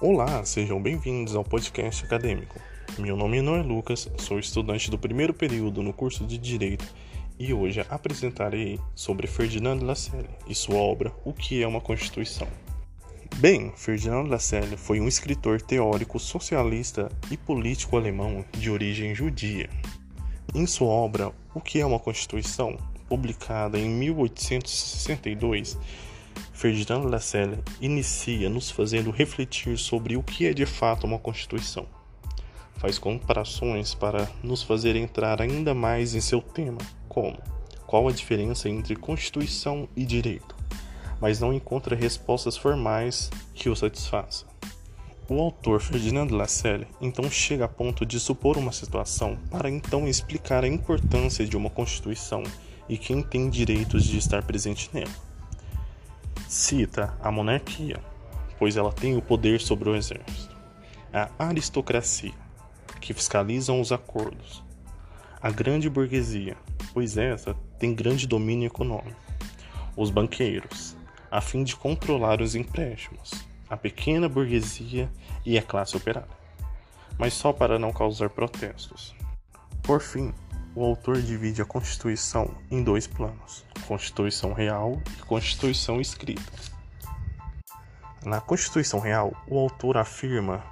Olá, sejam bem-vindos ao podcast acadêmico. Meu nome não é Lucas, sou estudante do primeiro período no curso de Direito e hoje apresentarei sobre Ferdinando Lacerda e sua obra O que é uma Constituição. Bem, Ferdinando Lacerda foi um escritor teórico socialista e político alemão de origem judia. Em sua obra O que é uma Constituição, publicada em 1862, Ferdinand Lassalle inicia nos fazendo refletir sobre o que é de fato uma Constituição. Faz comparações para nos fazer entrar ainda mais em seu tema, como qual a diferença entre Constituição e direito, mas não encontra respostas formais que o satisfaçam. O autor Ferdinand Lassalle então chega a ponto de supor uma situação para então explicar a importância de uma Constituição e quem tem direitos de estar presente nela. Cita a monarquia, pois ela tem o poder sobre o exército, a aristocracia, que fiscalizam os acordos, a grande burguesia, pois essa tem grande domínio econômico, os banqueiros, a fim de controlar os empréstimos, a pequena burguesia e a classe operária, mas só para não causar protestos. Por fim, o autor divide a Constituição em dois planos: Constituição real e Constituição escrita. Na Constituição real, o autor afirma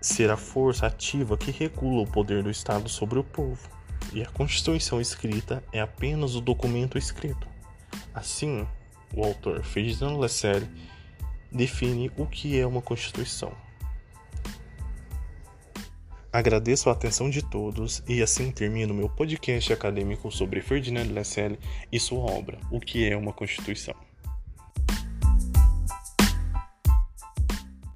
ser a força ativa que regula o poder do Estado sobre o povo, e a Constituição escrita é apenas o documento escrito. Assim, o autor Ferdinand Lassalle define o que é uma Constituição. Agradeço a atenção de todos e assim termino meu podcast acadêmico sobre Ferdinand Lassalle e sua obra, O que é uma Constituição.